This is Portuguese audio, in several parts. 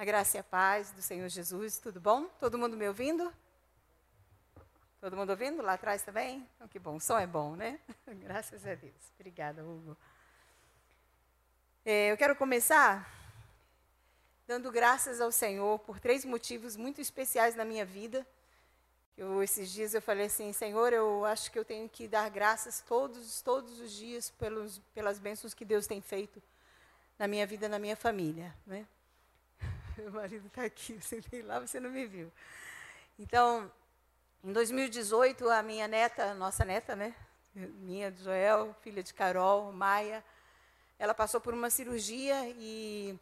A graça e a paz do Senhor Jesus, tudo bom? Todo mundo me ouvindo? Todo mundo ouvindo lá atrás também? Então, que bom, o som é bom, né? Graças a Deus. Obrigada, Hugo. É, eu quero começar dando graças ao Senhor por três motivos muito especiais na minha vida. Eu, esses dias eu falei assim, Senhor, eu acho que eu tenho que dar graças todos, todos os dias pelos, pelas bênçãos que Deus tem feito na minha vida, na minha família, né? Meu marido está aqui, eu sentei lá, você não me viu. Então, em 2018, a minha neta, nossa neta, né? Minha, Joel, filha de Carol, Maia, ela passou por uma cirurgia e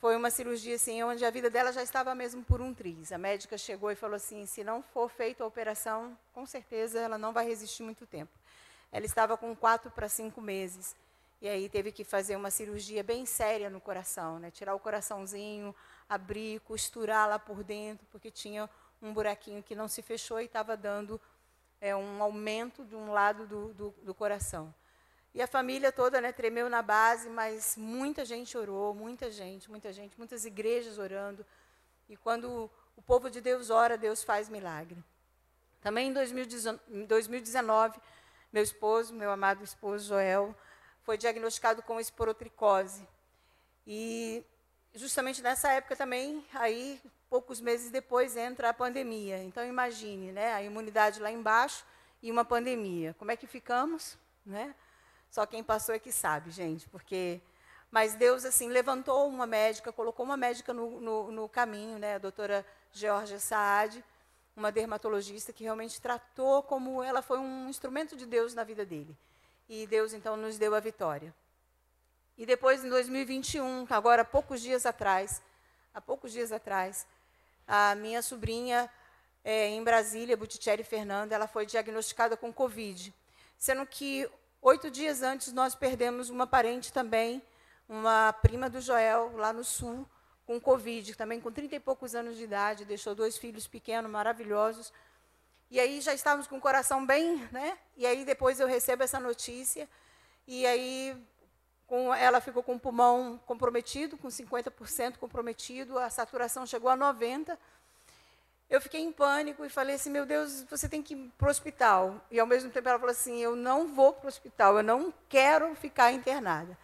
foi uma cirurgia assim, onde a vida dela já estava mesmo por um triz. A médica chegou e falou assim: se não for feita a operação, com certeza ela não vai resistir muito tempo. Ela estava com quatro para cinco meses. E aí teve que fazer uma cirurgia bem séria no coração, né? Tirar o coraçãozinho, abrir, costurar lá por dentro, porque tinha um buraquinho que não se fechou e estava dando é, um aumento de um lado do, do, do, coração. E a família toda né, tremeu na base, mas muita gente orou, muita gente, muita gente, muitas igrejas orando. E quando o povo de Deus ora, Deus faz milagre. Também em 2019, meu esposo, meu amado esposo Joel, foi diagnosticado com esporotricose. E justamente nessa época também, aí poucos meses depois entra a pandemia. Então imagine, né, a imunidade lá embaixo e uma pandemia. Como é que ficamos, né? Só quem passou é que sabe, gente, porque mas Deus assim levantou uma médica, colocou uma médica no, no, no caminho, né, a doutora Georgia Saad, uma dermatologista que realmente tratou como ela foi um instrumento de Deus na vida dele e Deus então nos deu a vitória. E depois, em 2021, agora poucos dias atrás, há poucos dias atrás, a minha sobrinha é, em Brasília, Buticelli Fernanda, ela foi diagnosticada com Covid. Sendo que oito dias antes nós perdemos uma parente também, uma prima do Joel, lá no sul, com Covid, também com 30 e poucos anos de idade, deixou dois filhos pequenos, maravilhosos, e aí já estávamos com o coração bem, né? E aí depois eu recebo essa notícia, e aí com, ela ficou com o pulmão comprometido, com 50% comprometido, a saturação chegou a 90%. Eu fiquei em pânico e falei assim, meu Deus, você tem que ir para o hospital. E ao mesmo tempo ela falou assim, eu não vou para o hospital, eu não quero ficar internada.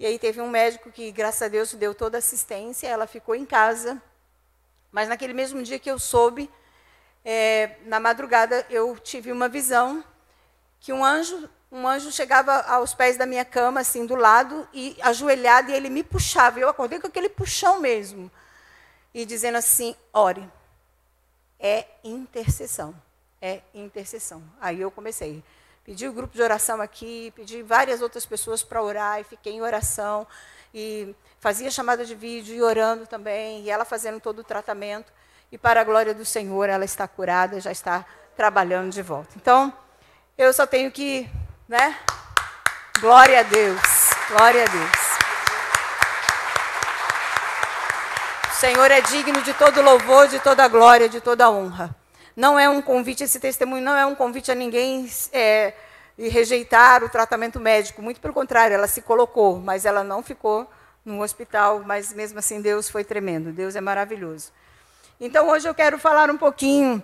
E aí teve um médico que, graças a Deus, deu toda a assistência, ela ficou em casa. Mas naquele mesmo dia que eu soube, é, na madrugada eu tive uma visão que um anjo, um anjo chegava aos pés da minha cama, assim, do lado, e ajoelhado, e ele me puxava. Eu acordei com aquele puxão mesmo. E dizendo assim: ore. É intercessão. É intercessão. Aí eu comecei. Pedi o grupo de oração aqui, pedi várias outras pessoas para orar, e fiquei em oração. E fazia chamada de vídeo e orando também, e ela fazendo todo o tratamento e para a glória do Senhor ela está curada, já está trabalhando de volta. Então, eu só tenho que, né? Glória a Deus. Glória a Deus. O Senhor é digno de todo louvor, de toda glória, de toda honra. Não é um convite, esse testemunho não é um convite a ninguém é, rejeitar o tratamento médico. Muito pelo contrário, ela se colocou, mas ela não ficou no hospital. Mas mesmo assim, Deus foi tremendo. Deus é maravilhoso. Então, hoje eu quero falar um pouquinho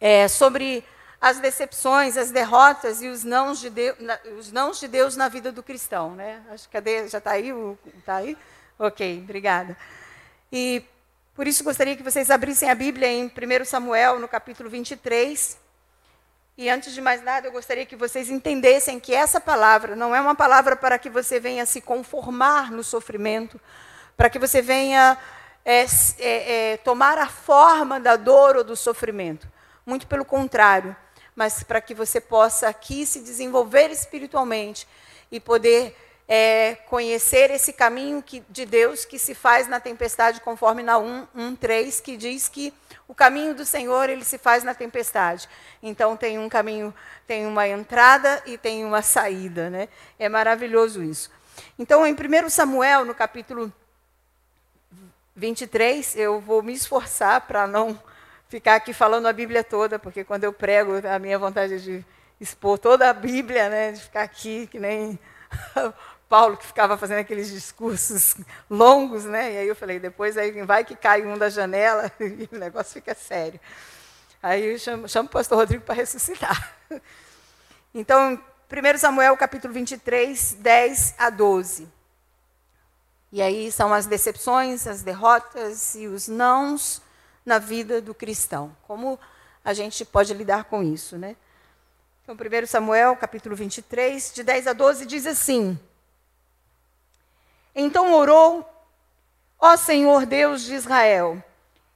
é, sobre as decepções, as derrotas e os nãos de Deus, os nãos de Deus na vida do cristão. Né? Acho que cadê, já está aí? Está aí? Ok, obrigada. E por isso gostaria que vocês abrissem a Bíblia em 1 Samuel, no capítulo 23. E antes de mais nada, eu gostaria que vocês entendessem que essa palavra não é uma palavra para que você venha se conformar no sofrimento, para que você venha é, é, é, tomar a forma da dor ou do sofrimento. Muito pelo contrário, mas para que você possa aqui se desenvolver espiritualmente e poder é, conhecer esse caminho que, de Deus que se faz na tempestade, conforme na 1.3, que diz que o caminho do Senhor ele se faz na tempestade. Então tem um caminho, tem uma entrada e tem uma saída. Né? É maravilhoso isso. Então, em 1 Samuel, no capítulo 23, eu vou me esforçar para não ficar aqui falando a Bíblia toda, porque quando eu prego, a minha vontade é de expor toda a Bíblia, né, de ficar aqui que nem Paulo que ficava fazendo aqueles discursos longos, né? E aí eu falei, depois aí vai que cai um da janela e o negócio fica sério. Aí eu chamo, chamo o pastor Rodrigo para ressuscitar. Então, 1 Samuel capítulo 23, 10 a 12. E aí são as decepções, as derrotas e os nãos na vida do cristão. Como a gente pode lidar com isso, né? Então, 1 Samuel, capítulo 23, de 10 a 12, diz assim: Então orou, ó Senhor Deus de Israel,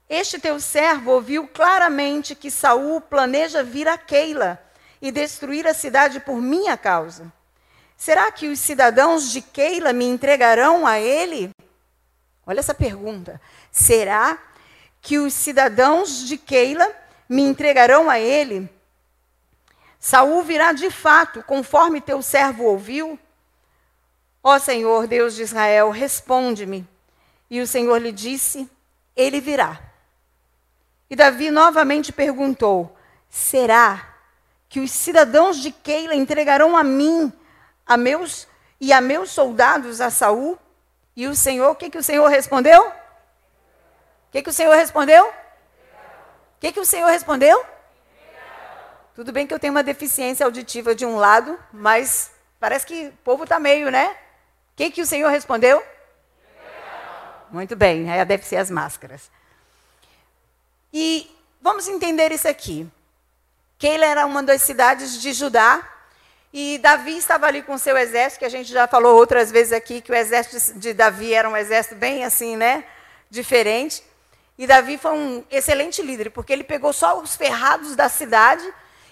este teu servo ouviu claramente que Saul planeja vir a Keila e destruir a cidade por minha causa. Será que os cidadãos de Keila me entregarão a ele? Olha essa pergunta. Será que os cidadãos de Keila me entregarão a ele? Saul virá de fato, conforme teu servo ouviu? Ó Senhor, Deus de Israel, responde-me. E o Senhor lhe disse: Ele virá. E Davi novamente perguntou: Será que os cidadãos de Keila entregarão a mim, a meus e a meus soldados a Saul? E o Senhor, o que, que o Senhor respondeu? Que, que o Senhor respondeu? O que, que o Senhor respondeu? Tudo bem que eu tenho uma deficiência auditiva de um lado, mas parece que o povo está meio, né? O que, que o Senhor respondeu? Muito bem, aí deve ser as máscaras. E vamos entender isso aqui. Keila era uma das cidades de Judá, e Davi estava ali com seu exército, que a gente já falou outras vezes aqui, que o exército de Davi era um exército bem assim, né? Diferente. E Davi foi um excelente líder, porque ele pegou só os ferrados da cidade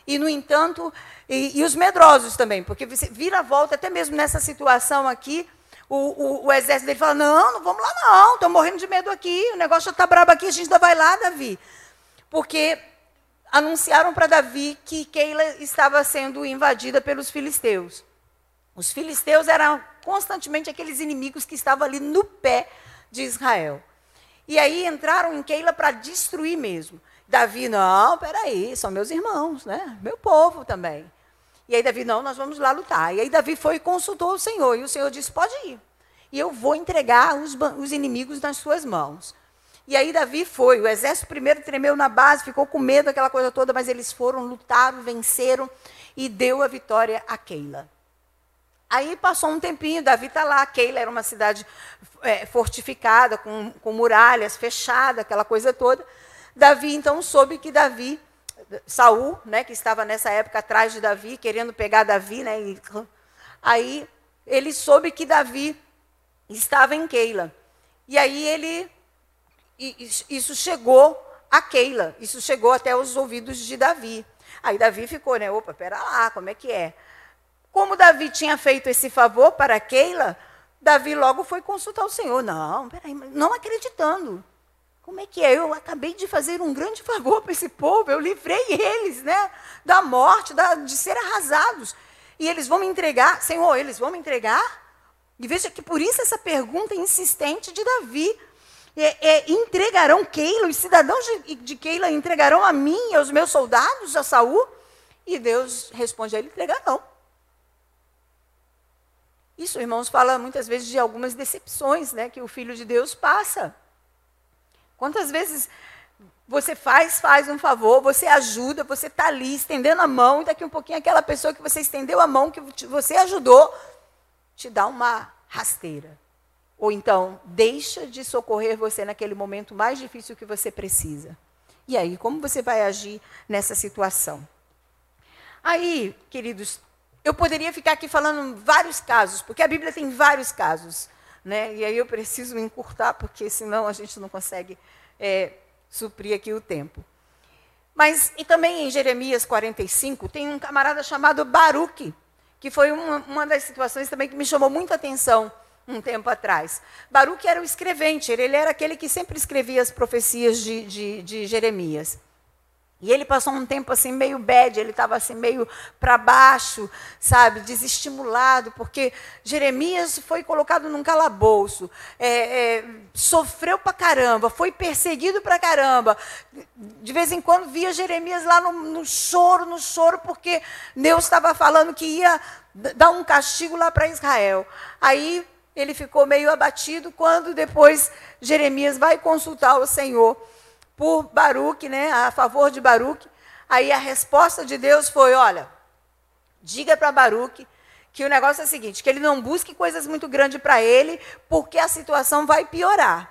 e, no entanto, e, e os medrosos também, porque vira a volta, até mesmo nessa situação aqui, o, o, o, exército dele fala: Não, não vamos lá, não, estou morrendo de medo aqui, o negócio está brabo aqui, a gente ainda vai lá, Davi. Porque anunciaram para Davi que Keila estava sendo invadida pelos filisteus. Os filisteus eram constantemente aqueles inimigos que estavam ali no pé de Israel. E aí entraram em Keila para destruir mesmo. Davi, não, peraí, são meus irmãos, né? Meu povo também. E aí Davi, não, nós vamos lá lutar. E aí Davi foi e consultou o Senhor. E o Senhor disse, pode ir. E eu vou entregar os, os inimigos nas suas mãos. E aí Davi foi. O exército primeiro tremeu na base, ficou com medo daquela coisa toda, mas eles foram, lutaram, venceram e deu a vitória a Keila. Aí passou um tempinho, Davi está lá. Keila era uma cidade é, fortificada, com, com muralhas, fechada, aquela coisa toda. Davi então soube que Davi, Saul, né, que estava nessa época atrás de Davi, querendo pegar Davi, né, e, aí ele soube que Davi estava em Keila. E aí ele isso chegou a Keila, isso chegou até os ouvidos de Davi. Aí Davi ficou, né? Opa, pera lá, como é que é? Como Davi tinha feito esse favor para Keila, Davi logo foi consultar o Senhor. Não, peraí, não acreditando. Como é que é? Eu acabei de fazer um grande favor para esse povo, eu livrei eles né, da morte, da, de ser arrasados. E eles vão me entregar, Senhor, eles vão me entregar? E veja que por isso essa pergunta insistente de Davi. É, é, entregarão Keila, os cidadãos de, de Keila entregarão a mim e aos meus soldados, a Saul? E Deus responde a ele: entregarão. Isso, irmãos, fala muitas vezes de algumas decepções né, que o Filho de Deus passa. Quantas vezes você faz, faz um favor, você ajuda, você está ali estendendo a mão, e daqui um pouquinho aquela pessoa que você estendeu a mão, que você ajudou, te dá uma rasteira. Ou então, deixa de socorrer você naquele momento mais difícil que você precisa. E aí, como você vai agir nessa situação? Aí, queridos, eu poderia ficar aqui falando vários casos, porque a Bíblia tem vários casos. Né? E aí eu preciso encurtar, porque senão a gente não consegue é, suprir aqui o tempo. Mas, e também em Jeremias 45, tem um camarada chamado Baruque, que foi uma, uma das situações também que me chamou muita atenção um tempo atrás. Baruque era o escrevente, ele era aquele que sempre escrevia as profecias de, de, de Jeremias. E ele passou um tempo assim meio bad, ele estava assim meio para baixo, sabe, desestimulado, porque Jeremias foi colocado num calabouço, é, é, sofreu para caramba, foi perseguido para caramba. De vez em quando via Jeremias lá no, no choro, no choro, porque Deus estava falando que ia dar um castigo lá para Israel. Aí ele ficou meio abatido quando depois Jeremias vai consultar o Senhor por Baruque, né, a favor de Baruque. Aí a resposta de Deus foi: olha, diga para Baruque que o negócio é o seguinte, que ele não busque coisas muito grandes para ele, porque a situação vai piorar.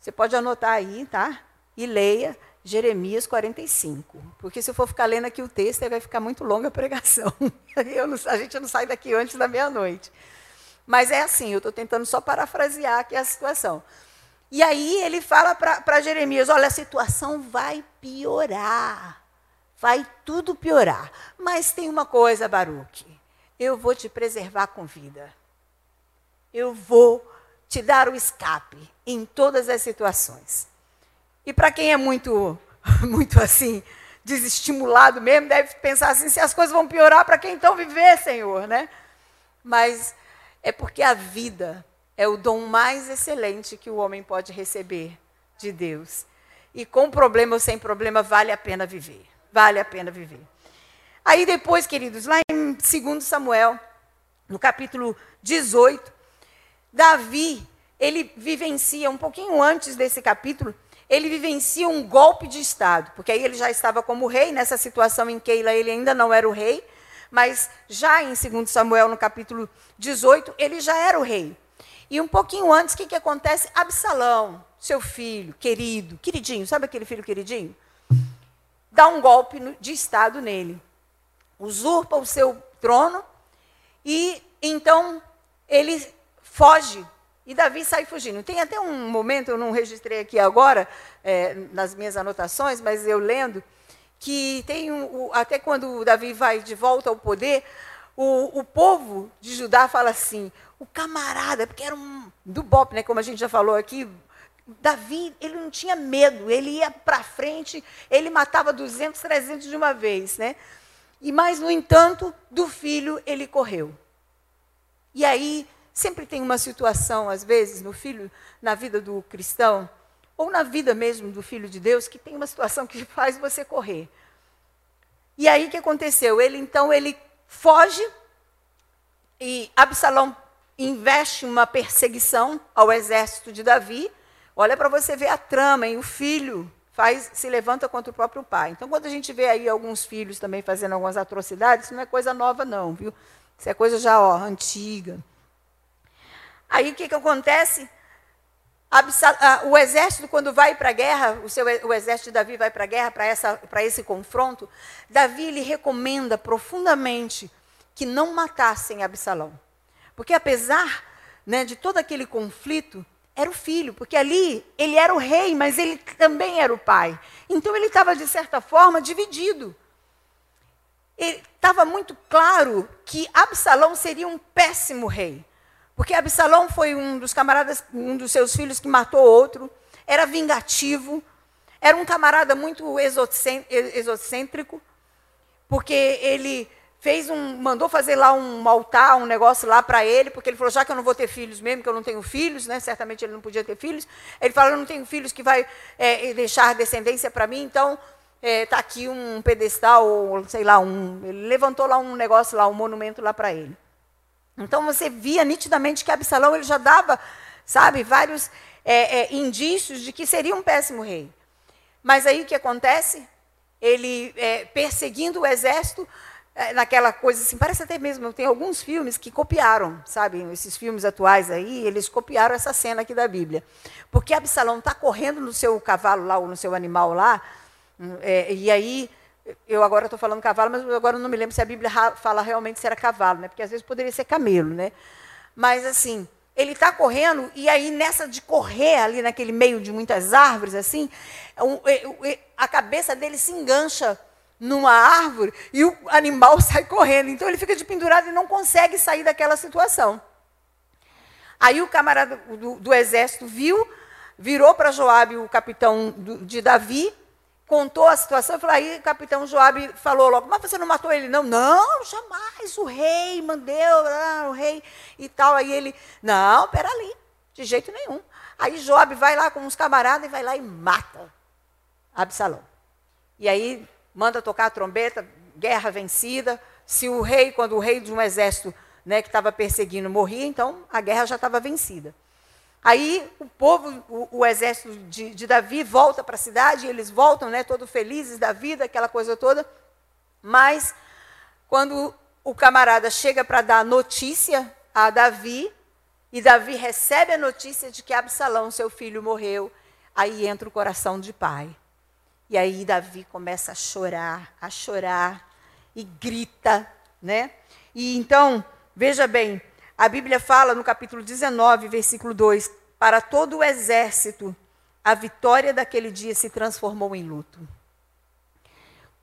Você pode anotar aí, tá? E leia Jeremias 45. Porque se eu for ficar lendo aqui o texto, vai ficar muito longa a pregação. Não, a gente não sai daqui antes da meia-noite. Mas é assim, eu estou tentando só parafrasear aqui a situação. E aí ele fala para Jeremias: olha, a situação vai piorar. Vai tudo piorar. Mas tem uma coisa, Baruque. Eu vou te preservar com vida. Eu vou te dar o escape em todas as situações. E para quem é muito, muito assim, desestimulado mesmo, deve pensar assim: se as coisas vão piorar, para quem então viver, Senhor, né? Mas é porque a vida é o dom mais excelente que o homem pode receber de Deus. E com problema ou sem problema, vale a pena viver. Vale a pena viver. Aí depois, queridos, lá em 2 Samuel, no capítulo 18, Davi, ele vivencia, um pouquinho antes desse capítulo, ele vivencia um golpe de Estado, porque aí ele já estava como rei, nessa situação em Keila ele ainda não era o rei, mas já em 2 Samuel, no capítulo 18, ele já era o rei. E um pouquinho antes, o que, que acontece? Absalão, seu filho, querido, queridinho, sabe aquele filho queridinho? Dá um golpe de Estado nele. Usurpa o seu trono e então ele foge. E Davi sai fugindo. Tem até um momento, eu não registrei aqui agora, é, nas minhas anotações, mas eu lendo, que tem um, até quando Davi vai de volta ao poder, o, o povo de Judá fala assim: o camarada, porque era um do Bop, né, como a gente já falou aqui, Davi, ele não tinha medo, ele ia para frente, ele matava 200, 300 de uma vez, né? E mas no entanto, do filho ele correu. E aí sempre tem uma situação às vezes no filho, na vida do cristão, ou na vida mesmo do filho de Deus, que tem uma situação que faz você correr. E aí o que aconteceu? Ele então ele foge e Absalão investe uma perseguição ao exército de Davi. Olha para você ver a trama, hein? O filho faz se levanta contra o próprio pai. Então, quando a gente vê aí alguns filhos também fazendo algumas atrocidades, isso não é coisa nova não, viu? Isso é coisa já ó, antiga. Aí o que, que acontece? O exército, quando vai para a guerra, o, seu, o exército de Davi vai para a guerra, para esse confronto, Davi lhe recomenda profundamente que não matassem Absalão. Porque apesar né, de todo aquele conflito, era o filho, porque ali ele era o rei, mas ele também era o pai. Então ele estava, de certa forma, dividido. Estava muito claro que Absalão seria um péssimo rei. Porque Absalão foi um dos camaradas, um dos seus filhos que matou outro, era vingativo, era um camarada muito exocêntrico, porque ele fez um, mandou fazer lá um altar, um negócio lá para ele, porque ele falou, já que eu não vou ter filhos mesmo, que eu não tenho filhos, né? Certamente ele não podia ter filhos. Ele falou, eu não tenho filhos que vai é, deixar descendência para mim, então está é, tá aqui um pedestal, ou sei lá, um, ele levantou lá um negócio lá, um monumento lá para ele. Então você via nitidamente que Absalão ele já dava, sabe, vários é, é, indícios de que seria um péssimo rei. Mas aí o que acontece? Ele é, perseguindo o exército, é, naquela coisa assim, parece até mesmo, tem alguns filmes que copiaram, sabe, esses filmes atuais aí, eles copiaram essa cena aqui da Bíblia. Porque Absalão está correndo no seu cavalo lá, ou no seu animal lá, hum, é, e aí, eu agora estou falando cavalo, mas agora não me lembro se a Bíblia fala realmente se era cavalo, né? porque às vezes poderia ser camelo, né? Mas assim, ele está correndo, e aí nessa de correr ali naquele meio de muitas árvores, assim, a cabeça dele se engancha numa árvore e o animal sai correndo. Então ele fica de pendurado e não consegue sair daquela situação. Aí o camarada do, do exército viu, virou para Joabe, o capitão do, de Davi, contou a situação, falou, aí o capitão Joabe falou logo, mas você não matou ele? Não, não, jamais, o rei mandou, ah, o rei e tal. Aí ele, não, ali, de jeito nenhum. Aí Joabe vai lá com uns camaradas e vai lá e mata Absalão. E aí manda tocar a trombeta, guerra vencida. Se o rei, quando o rei de um exército né, que estava perseguindo morria, então a guerra já estava vencida. Aí o povo, o, o exército de, de, Davi volta para a cidade, eles voltam, né, todos felizes da vida, aquela coisa toda. Mas quando o camarada chega para dar notícia a Davi, e Davi recebe a notícia de que Absalão, seu filho, morreu, aí entra o coração de pai. E aí Davi começa a chorar, a chorar e grita, né? E então, veja bem, a Bíblia fala no capítulo 19, versículo 2: Para todo o exército, a vitória daquele dia se transformou em luto.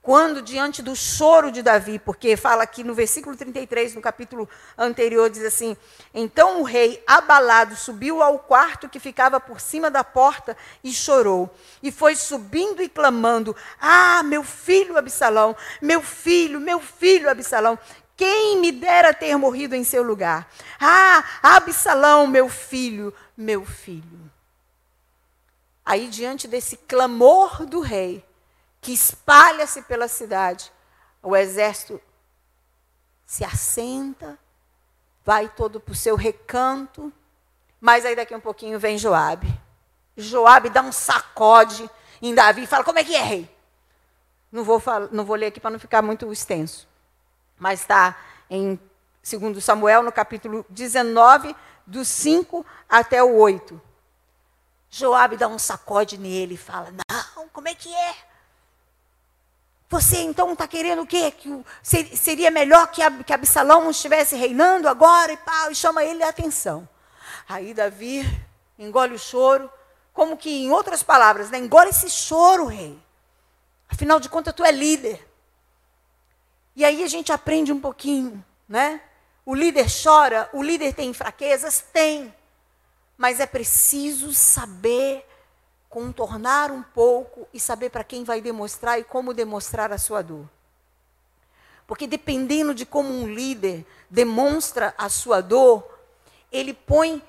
Quando, diante do choro de Davi, porque fala aqui no versículo 33, no capítulo anterior, diz assim: Então o rei, abalado, subiu ao quarto que ficava por cima da porta e chorou. E foi subindo e clamando: Ah, meu filho Absalão, meu filho, meu filho Absalão. Quem me dera ter morrido em seu lugar? Ah, Absalão, meu filho, meu filho. Aí, diante desse clamor do rei, que espalha-se pela cidade, o exército se assenta, vai todo para o seu recanto, mas aí daqui um pouquinho vem Joabe. Joabe dá um sacode em Davi e fala: Como é que é, rei? Não vou, não vou ler aqui para não ficar muito extenso mas está em 2 Samuel, no capítulo 19, do 5 até o 8. Joabe dá um sacode nele e fala: Não, como é que é? Você então está querendo o quê? Que seria melhor que, que Absalão estivesse reinando agora e pau, e chama ele a atenção. Aí Davi engole o choro, como que em outras palavras, né? engole esse choro, rei. Afinal de contas, tu é líder. E aí a gente aprende um pouquinho, né? O líder chora, o líder tem fraquezas? Tem. Mas é preciso saber contornar um pouco e saber para quem vai demonstrar e como demonstrar a sua dor. Porque dependendo de como um líder demonstra a sua dor, ele põe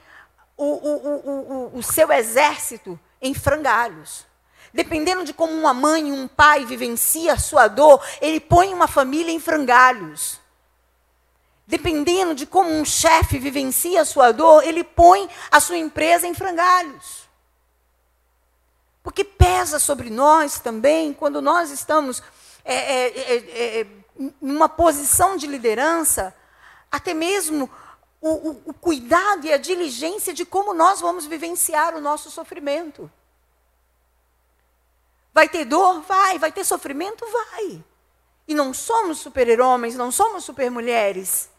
o, o, o, o, seu exército em frangalhos. Dependendo de como uma mãe e um pai vivencia a sua dor, ele põe uma família em frangalhos. Dependendo de como um chefe vivencia a sua dor, ele põe a sua empresa em frangalhos. Porque pesa sobre nós também, quando nós estamos é, é, é, é numa posição de liderança, até mesmo o, o, o cuidado e a diligência de como nós vamos vivenciar o nosso sofrimento. Vai ter dor? Vai. Vai ter sofrimento? Vai. E não somos super-homens, não somos super-mulheres.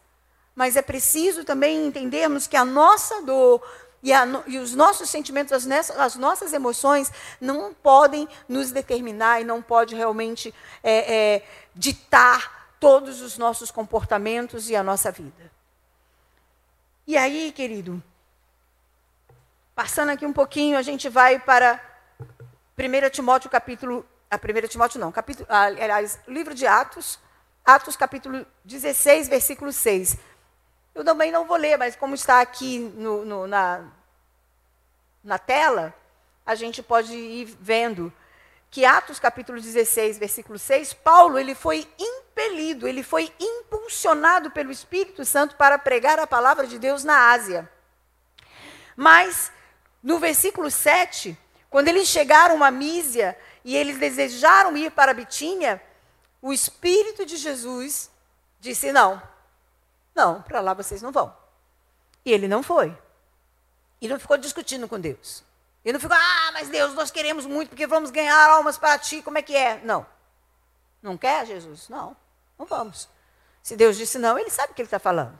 Mas é preciso também entendermos que a nossa dor e, a, e os nossos sentimentos, as, as, nossas emoções, não podem nos determinar e não pode realmente é, é, ditar todos os nossos comportamentos e a nossa vida. E aí, querido, passando aqui um pouquinho, a gente vai para 1 Timóteo capítulo, a 1 Timóteo não, capítulo, aliás, livro de Atos, Atos capítulo 16, versículo 6. Eu também não vou ler, mas como está aqui no, no, na, na tela, a gente pode ir vendo que Atos capítulo 16, versículo 6, Paulo ele foi impelido, ele foi impulsionado pelo Espírito Santo para pregar a palavra de Deus na Ásia. Mas no versículo 7, quando eles chegaram a Mísia e eles desejaram ir para Bitínia, o Espírito de Jesus disse: Não, não, para lá vocês não vão. E ele não foi. E não ficou discutindo com Deus. E não ficou, ah, mas Deus, nós queremos muito porque vamos ganhar almas para ti, como é que é? Não. Não quer, Jesus? Não, não vamos. Se Deus disse não, ele sabe o que ele está falando.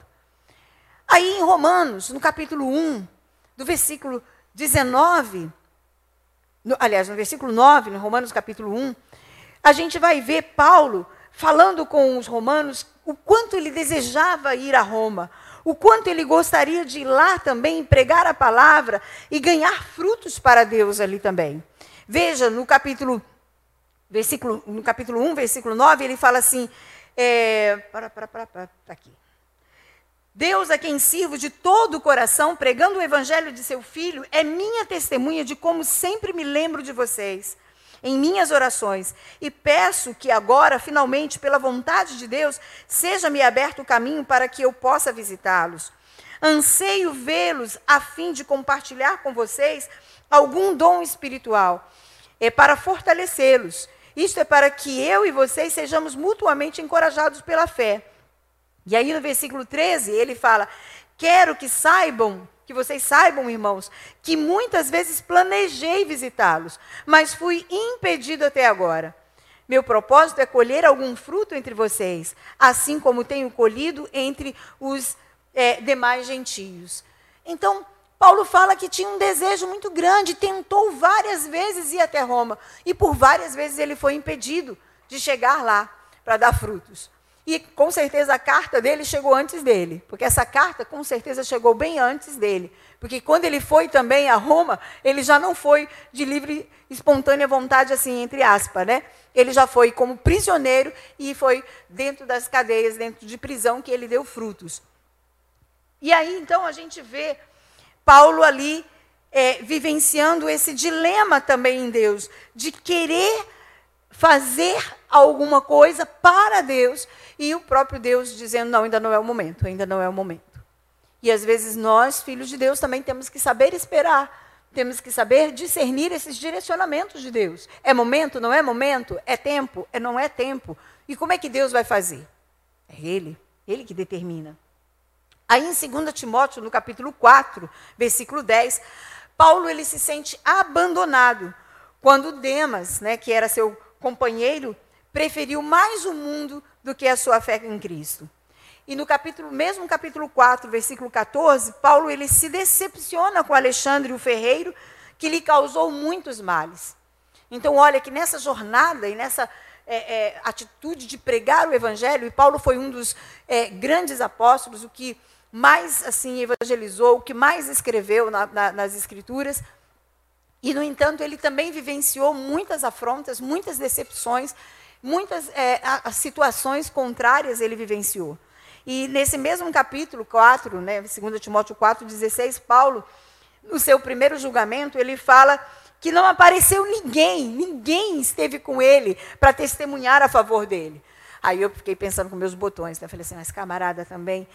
Aí em Romanos, no capítulo 1, do versículo 19 no, aliás, no versículo 9, no Romanos capítulo 1, a gente vai ver Paulo falando com os romanos o quanto ele desejava ir a Roma, o quanto ele gostaria de ir lá também pregar a palavra e ganhar frutos para Deus ali também. Veja no capítulo versículo, no capítulo 1, versículo 9, ele fala assim: é, para, para, para, para, tá aqui. Deus a quem sirvo de todo o coração, pregando o evangelho de seu filho, é minha testemunha de como sempre me lembro de vocês em minhas orações e peço que agora, finalmente, pela vontade de Deus, seja-me aberto o caminho para que eu possa visitá-los. Anseio vê-los a fim de compartilhar com vocês algum dom espiritual, é para fortalecê-los. Isto é para que eu e vocês sejamos mutuamente encorajados pela fé. E aí no versículo 13, ele fala: Quero que saibam, que vocês saibam, irmãos, que muitas vezes planejei visitá-los, mas fui impedido até agora. Meu propósito é colher algum fruto entre vocês, assim como tenho colhido entre os é, demais gentios. Então, Paulo fala que tinha um desejo muito grande, tentou várias vezes ir até Roma, e por várias vezes ele foi impedido de chegar lá para dar frutos. E com certeza a carta dele chegou antes dele, porque essa carta com certeza chegou bem antes dele. Porque quando ele foi também a Roma, ele já não foi de livre, espontânea vontade, assim, entre aspas, né? Ele já foi como prisioneiro e foi dentro das cadeias, dentro de prisão, que ele deu frutos. E aí, então, a gente vê Paulo ali é, vivenciando esse dilema também em Deus, de querer fazer alguma coisa para Deus e o próprio Deus dizendo: não, ainda não é o momento, ainda não é o momento. E às vezes nós, filhos de Deus, também temos que saber esperar, temos que saber discernir esses direcionamentos de Deus. É momento, não é momento? É tempo, é não é tempo? E como é que Deus vai fazer? É Ele, Ele que determina. Aí em 2 Timóteo, no capítulo 4, versículo 10, Paulo ele se sente abandonado quando Demas, né, que era seu companheiro, preferiu mais o mundo do que a sua fé em Cristo. E no capítulo, mesmo capítulo 4, versículo 14, Paulo ele se decepciona com Alexandre o ferreiro, que lhe causou muitos males. Então, olha que nessa jornada e nessa é, é, atitude de pregar o evangelho, e Paulo foi um dos é, grandes apóstolos, o que mais assim evangelizou, o que mais escreveu na, na, nas escrituras, e, no entanto, ele também vivenciou muitas afrontas, muitas decepções, muitas é, a, situações contrárias ele vivenciou. E nesse mesmo capítulo 4, né, 2 Timóteo 4, 16, Paulo, no seu primeiro julgamento, ele fala que não apareceu ninguém, ninguém esteve com ele para testemunhar a favor dele. Aí eu fiquei pensando com meus botões, né? falei assim, mas camarada também,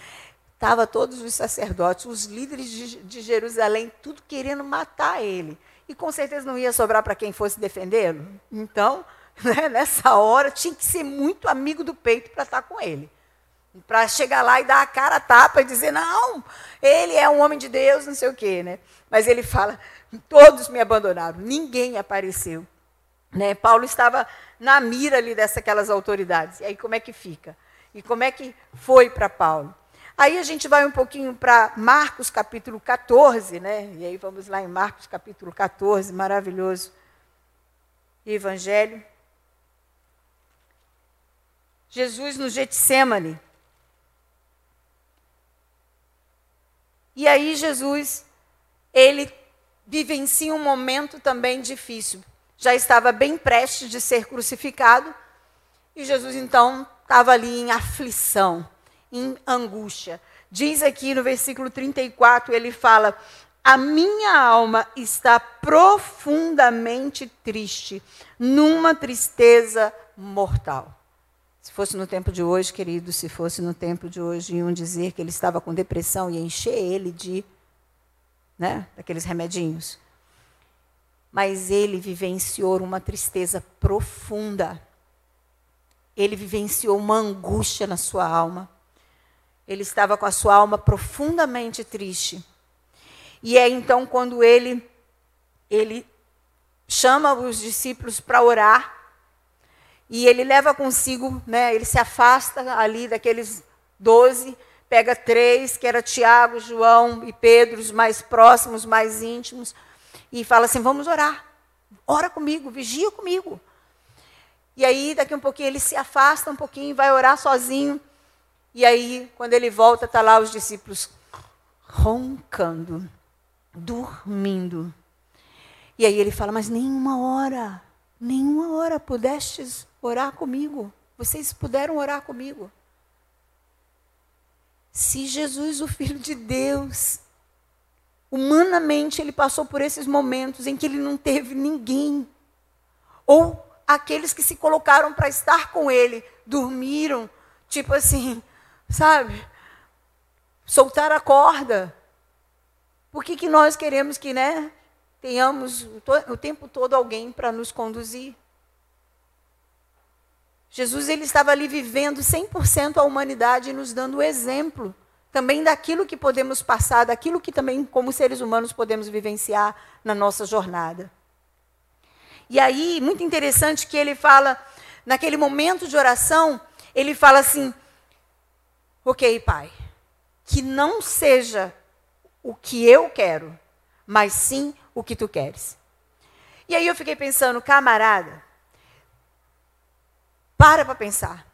estava todos os sacerdotes, os líderes de, de Jerusalém, tudo querendo matar ele e com certeza não ia sobrar para quem fosse defendê-lo. Então, né, nessa hora, tinha que ser muito amigo do peito para estar com ele. Para chegar lá e dar a cara a tapa e dizer, não, ele é um homem de Deus, não sei o quê. Né? Mas ele fala, todos me abandonaram, ninguém apareceu. Né? Paulo estava na mira ali dessas autoridades. E aí como é que fica? E como é que foi para Paulo? Aí a gente vai um pouquinho para Marcos capítulo 14, né? E aí vamos lá em Marcos capítulo 14, maravilhoso evangelho. Jesus no Getsemane. E aí Jesus, ele vivencia um momento também difícil. Já estava bem prestes de ser crucificado, e Jesus então estava ali em aflição em angústia. Diz aqui no versículo 34, ele fala: A minha alma está profundamente triste, numa tristeza mortal. Se fosse no tempo de hoje, querido, se fosse no tempo de hoje, iam dizer que ele estava com depressão e encher ele de, né, daqueles remedinhos. Mas ele vivenciou uma tristeza profunda. Ele vivenciou uma angústia na sua alma. Ele estava com a sua alma profundamente triste. E é então quando ele ele chama os discípulos para orar e ele leva consigo, né, ele se afasta ali daqueles doze, pega três, que era Tiago, João e Pedro, os mais próximos, mais íntimos, e fala assim: vamos orar, ora comigo, vigia comigo. E aí, daqui um pouquinho, ele se afasta um pouquinho, vai orar sozinho. E aí, quando ele volta, está lá os discípulos roncando, dormindo. E aí ele fala: Mas nenhuma hora, nenhuma hora pudestes orar comigo. Vocês puderam orar comigo. Se Jesus, o Filho de Deus, humanamente ele passou por esses momentos em que ele não teve ninguém, ou aqueles que se colocaram para estar com ele dormiram, tipo assim, sabe? Soltar a corda. Por que, que nós queremos que, né, tenhamos o tempo todo alguém para nos conduzir? Jesus ele estava ali vivendo 100% a humanidade e nos dando o exemplo também daquilo que podemos passar, daquilo que também como seres humanos podemos vivenciar na nossa jornada. E aí, muito interessante que ele fala naquele momento de oração, ele fala assim: "OK, Pai, que não seja o que eu quero, mas sim o que tu queres. E aí eu fiquei pensando, camarada, para para pensar.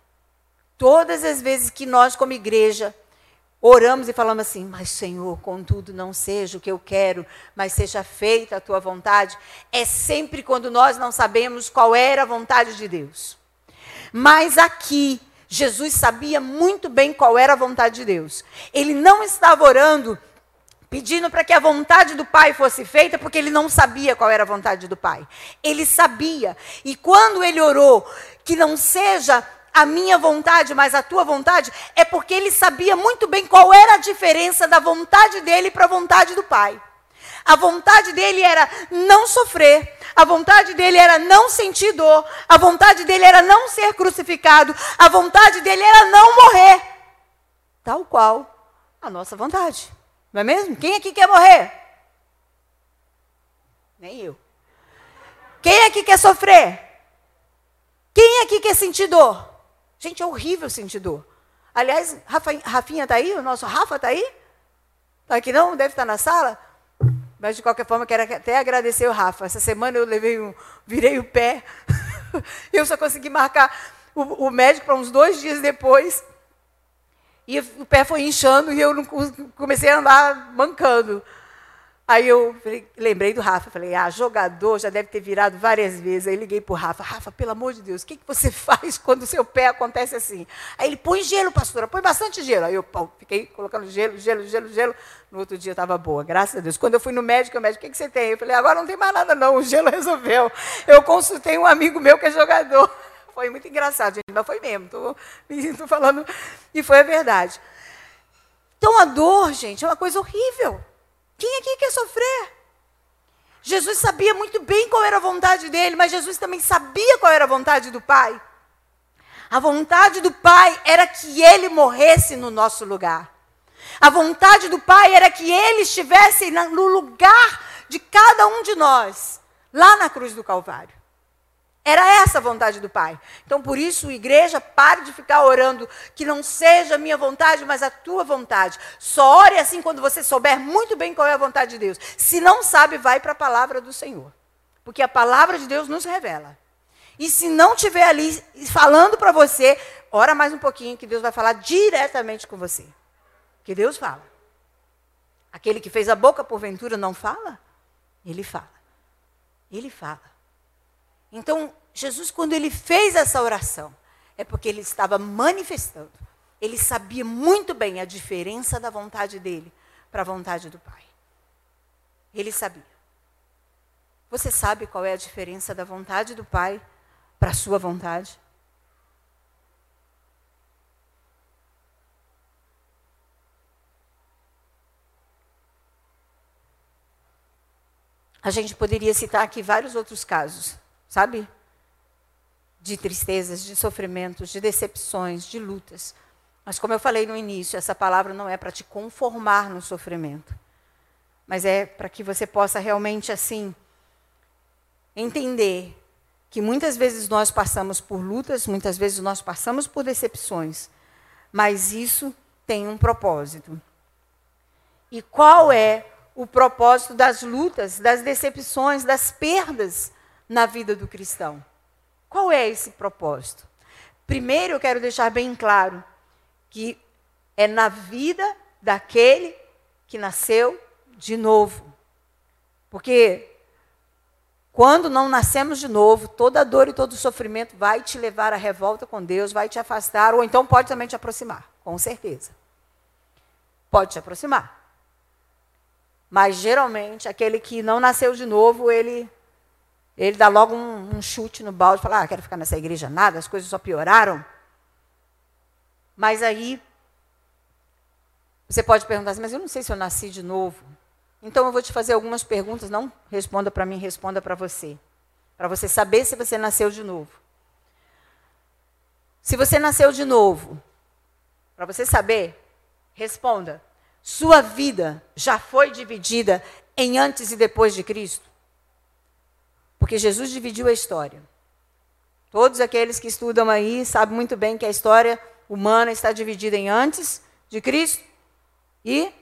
Todas as vezes que nós, como igreja, oramos e falamos assim, mas Senhor, contudo, não seja o que eu quero, mas seja feita a tua vontade, é sempre quando nós não sabemos qual era a vontade de Deus. Mas aqui, Jesus sabia muito bem qual era a vontade de Deus. Ele não estava orando pedindo para que a vontade do Pai fosse feita, porque ele não sabia qual era a vontade do Pai. Ele sabia. E quando ele orou, que não seja a minha vontade, mas a tua vontade, é porque ele sabia muito bem qual era a diferença da vontade dele para a vontade do Pai. A vontade dele era não sofrer, a vontade dele era não sentir dor, a vontade dele era não ser crucificado, a vontade dele era não morrer. Tal qual a nossa vontade. Não é mesmo? Quem aqui quer morrer? Nem eu. Quem aqui quer sofrer? Quem aqui quer sentir dor? Gente, é horrível sentir dor. Aliás, Rafa, Rafinha está aí? O nosso Rafa está aí? Está aqui não? Deve estar na sala? Mas de qualquer forma, quero até agradecer o Rafa. Essa semana eu levei um, virei o pé. eu só consegui marcar o, o médico para uns dois dias depois. E o pé foi inchando e eu não, comecei a andar mancando. Aí eu falei, lembrei do Rafa, falei, ah, jogador já deve ter virado várias vezes. Aí liguei para o Rafa, Rafa, pelo amor de Deus, o que, que você faz quando o seu pé acontece assim? Aí ele, põe gelo, pastora, põe bastante gelo. Aí eu pô, fiquei colocando gelo, gelo, gelo, gelo. No outro dia estava boa, graças a Deus. Quando eu fui no médico, o médico, o que, que você tem? Eu falei, agora não tem mais nada não, o gelo resolveu. Eu consultei um amigo meu que é jogador. Foi muito engraçado, gente, mas foi mesmo. Estou falando. E foi a verdade. Então a dor, gente, é uma coisa horrível. Quem aqui quer sofrer? Jesus sabia muito bem qual era a vontade dele, mas Jesus também sabia qual era a vontade do Pai. A vontade do Pai era que ele morresse no nosso lugar. A vontade do Pai era que ele estivesse no lugar de cada um de nós, lá na cruz do Calvário. Era essa a vontade do Pai. Então, por isso, igreja, pare de ficar orando que não seja a minha vontade, mas a tua vontade. Só ore assim quando você souber muito bem qual é a vontade de Deus. Se não sabe, vai para a palavra do Senhor. Porque a palavra de Deus nos revela. E se não tiver ali falando para você, ora mais um pouquinho que Deus vai falar diretamente com você. Que Deus fala. Aquele que fez a boca porventura não fala? Ele fala. Ele fala. Então, Jesus, quando ele fez essa oração, é porque ele estava manifestando. Ele sabia muito bem a diferença da vontade dele para a vontade do Pai. Ele sabia. Você sabe qual é a diferença da vontade do Pai para a sua vontade? A gente poderia citar aqui vários outros casos sabe? De tristezas, de sofrimentos, de decepções, de lutas. Mas, como eu falei no início, essa palavra não é para te conformar no sofrimento, mas é para que você possa realmente, assim, entender que muitas vezes nós passamos por lutas, muitas vezes nós passamos por decepções, mas isso tem um propósito. E qual é o propósito das lutas, das decepções, das perdas na vida do cristão. Qual é esse propósito? Primeiro, eu quero deixar bem claro que é na vida daquele que nasceu de novo. Porque Quando não nascemos de novo, toda dor e todo sofrimento vai te levar à revolta com Deus, vai te afastar, ou então pode também te aproximar, com certeza. Pode te aproximar. Mas geralmente, aquele que não nasceu de novo, ele, ele dá logo um, um chute no balde fala: Ah, quero ficar nessa igreja nada, as coisas só pioraram. Mas aí, você pode perguntar assim: Mas eu não sei se eu nasci de novo. Então eu vou te fazer algumas perguntas, não responda para mim, responda para você. Para você saber se você nasceu de novo. Se você nasceu de novo, para você saber, responda: sua vida já foi dividida em antes e depois de Cristo? Porque Jesus dividiu a história. Todos aqueles que estudam aí sabem muito bem que a história humana está dividida em antes de Cristo e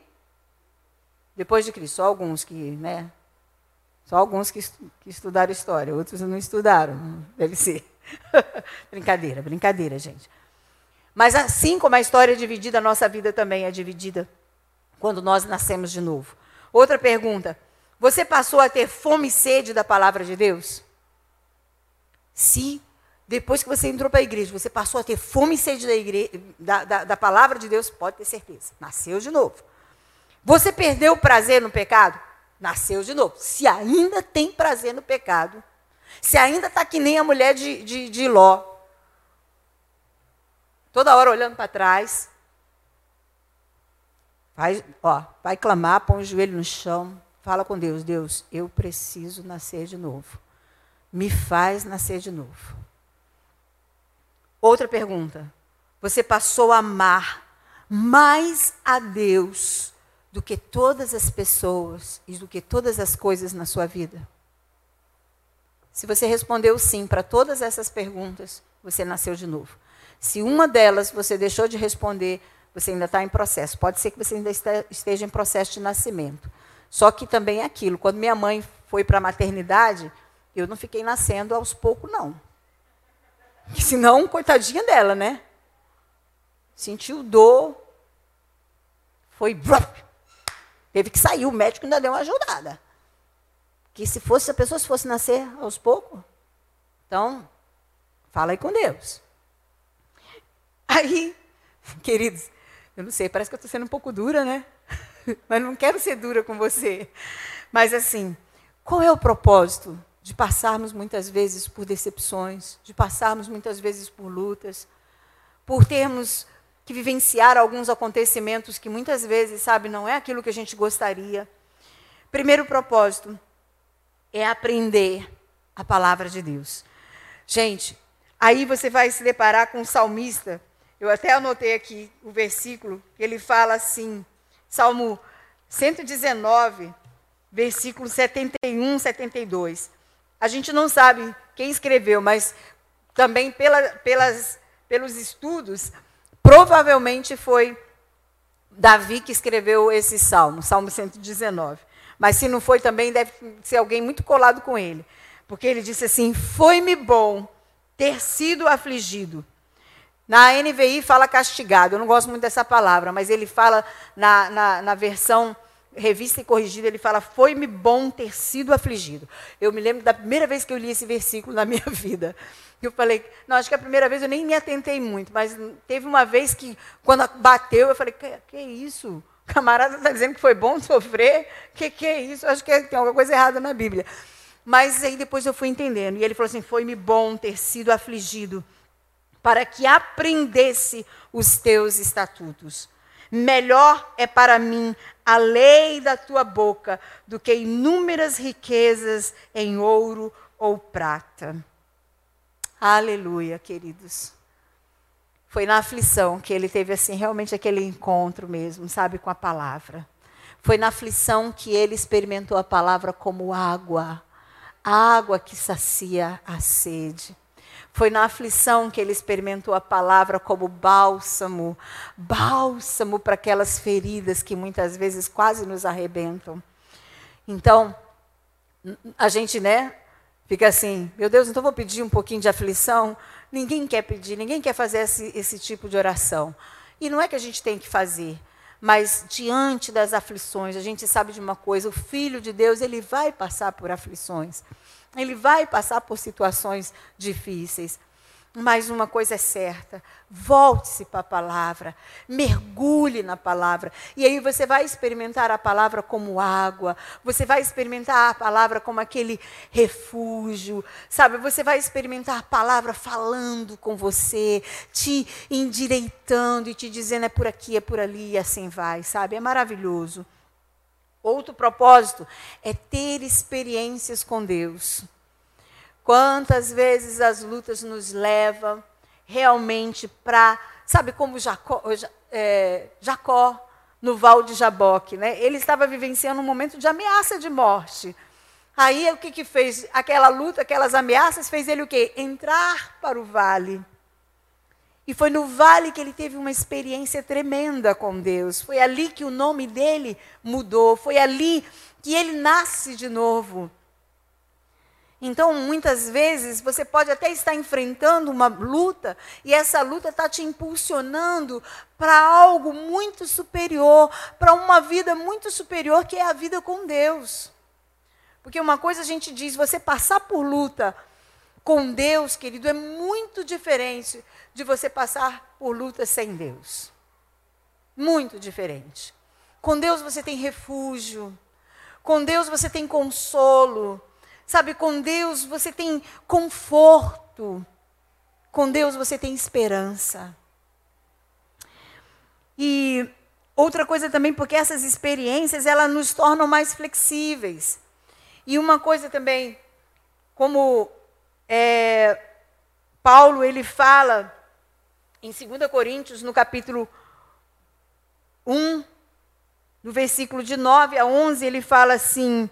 depois de Cristo, só alguns que, né? Só alguns que, que estudaram história, outros não estudaram, deve ser. brincadeira, brincadeira, gente. Mas assim como a história é dividida, a nossa vida também é dividida quando nós nascemos de novo. Outra pergunta: você passou a ter fome e sede da palavra de Deus? Se depois que você entrou para a igreja, você passou a ter fome e sede da, igreja, da, da, da palavra de Deus, pode ter certeza, nasceu de novo. Você perdeu o prazer no pecado? Nasceu de novo. Se ainda tem prazer no pecado, se ainda está que nem a mulher de, de, de Ló, toda hora olhando para trás, vai, ó, vai clamar, põe o joelho no chão, fala com Deus: Deus, eu preciso nascer de novo. Me faz nascer de novo. Outra pergunta. Você passou a amar mais a Deus do que todas as pessoas e do que todas as coisas na sua vida? Se você respondeu sim para todas essas perguntas, você nasceu de novo. Se uma delas você deixou de responder, você ainda está em processo. Pode ser que você ainda esteja em processo de nascimento. Só que também é aquilo. Quando minha mãe foi para a maternidade, eu não fiquei nascendo aos poucos, não. Senão, coitadinha dela, né? Sentiu dor, foi Teve que sair, o médico ainda deu uma ajudada. Que se fosse, a pessoa se fosse nascer aos poucos, então, fala aí com Deus. Aí, queridos, eu não sei, parece que eu estou sendo um pouco dura, né? Mas não quero ser dura com você. Mas assim, qual é o propósito de passarmos muitas vezes por decepções, de passarmos muitas vezes por lutas, por termos que vivenciar alguns acontecimentos que muitas vezes, sabe, não é aquilo que a gente gostaria. Primeiro propósito é aprender a palavra de Deus. Gente, aí você vai se deparar com o salmista. Eu até anotei aqui o versículo, que ele fala assim, Salmo 119, versículo 71, 72. A gente não sabe quem escreveu, mas também pela, pelas, pelos estudos, Provavelmente foi Davi que escreveu esse salmo, Salmo 119. Mas se não foi também, deve ser alguém muito colado com ele. Porque ele disse assim: Foi-me bom ter sido afligido. Na NVI fala castigado, eu não gosto muito dessa palavra, mas ele fala na, na, na versão revista e corrigida, ele fala: Foi-me bom ter sido afligido. Eu me lembro da primeira vez que eu li esse versículo na minha vida. Eu falei, não, acho que a primeira vez eu nem me atentei muito, mas teve uma vez que, quando bateu, eu falei, que, que isso? O camarada está dizendo que foi bom sofrer? Que que é isso? Acho que tem alguma coisa errada na Bíblia. Mas aí depois eu fui entendendo. E ele falou assim: foi-me bom ter sido afligido, para que aprendesse os teus estatutos. Melhor é para mim a lei da tua boca do que inúmeras riquezas em ouro ou prata. Aleluia, queridos. Foi na aflição que ele teve assim realmente aquele encontro mesmo, sabe, com a palavra. Foi na aflição que ele experimentou a palavra como água, água que sacia a sede. Foi na aflição que ele experimentou a palavra como bálsamo, bálsamo para aquelas feridas que muitas vezes quase nos arrebentam. Então, a gente, né, Fica assim, meu Deus, então vou pedir um pouquinho de aflição? Ninguém quer pedir, ninguém quer fazer esse, esse tipo de oração. E não é que a gente tem que fazer, Mas diante das aflições, a gente sabe de uma coisa: o Filho de Deus, ele vai passar por aflições. Ele vai passar por situações difíceis. Mas uma coisa é certa: volte-se para a palavra, mergulhe na palavra. E aí você vai experimentar a palavra como água, você vai experimentar a palavra como aquele refúgio, sabe? Você vai experimentar a palavra falando com você, te endireitando e te dizendo é por aqui, é por ali, e assim vai, sabe? É maravilhoso. Outro propósito é ter experiências com Deus. Quantas vezes as lutas nos levam realmente para, sabe como Jacó, é, Jacó no Val de Jaboque, né? Ele estava vivenciando um momento de ameaça de morte. Aí o que que fez? Aquela luta, aquelas ameaças fez ele o quê? Entrar para o vale. E foi no vale que ele teve uma experiência tremenda com Deus. Foi ali que o nome dele mudou, foi ali que ele nasce de novo. Então, muitas vezes, você pode até estar enfrentando uma luta e essa luta está te impulsionando para algo muito superior, para uma vida muito superior, que é a vida com Deus. Porque uma coisa a gente diz, você passar por luta com Deus, querido, é muito diferente de você passar por luta sem Deus. Muito diferente. Com Deus você tem refúgio. Com Deus você tem consolo. Sabe, com Deus você tem conforto. Com Deus você tem esperança. E outra coisa também, porque essas experiências, elas nos tornam mais flexíveis. E uma coisa também, como é, Paulo, ele fala em 2 Coríntios, no capítulo 1, no versículo de 9 a 11, ele fala assim: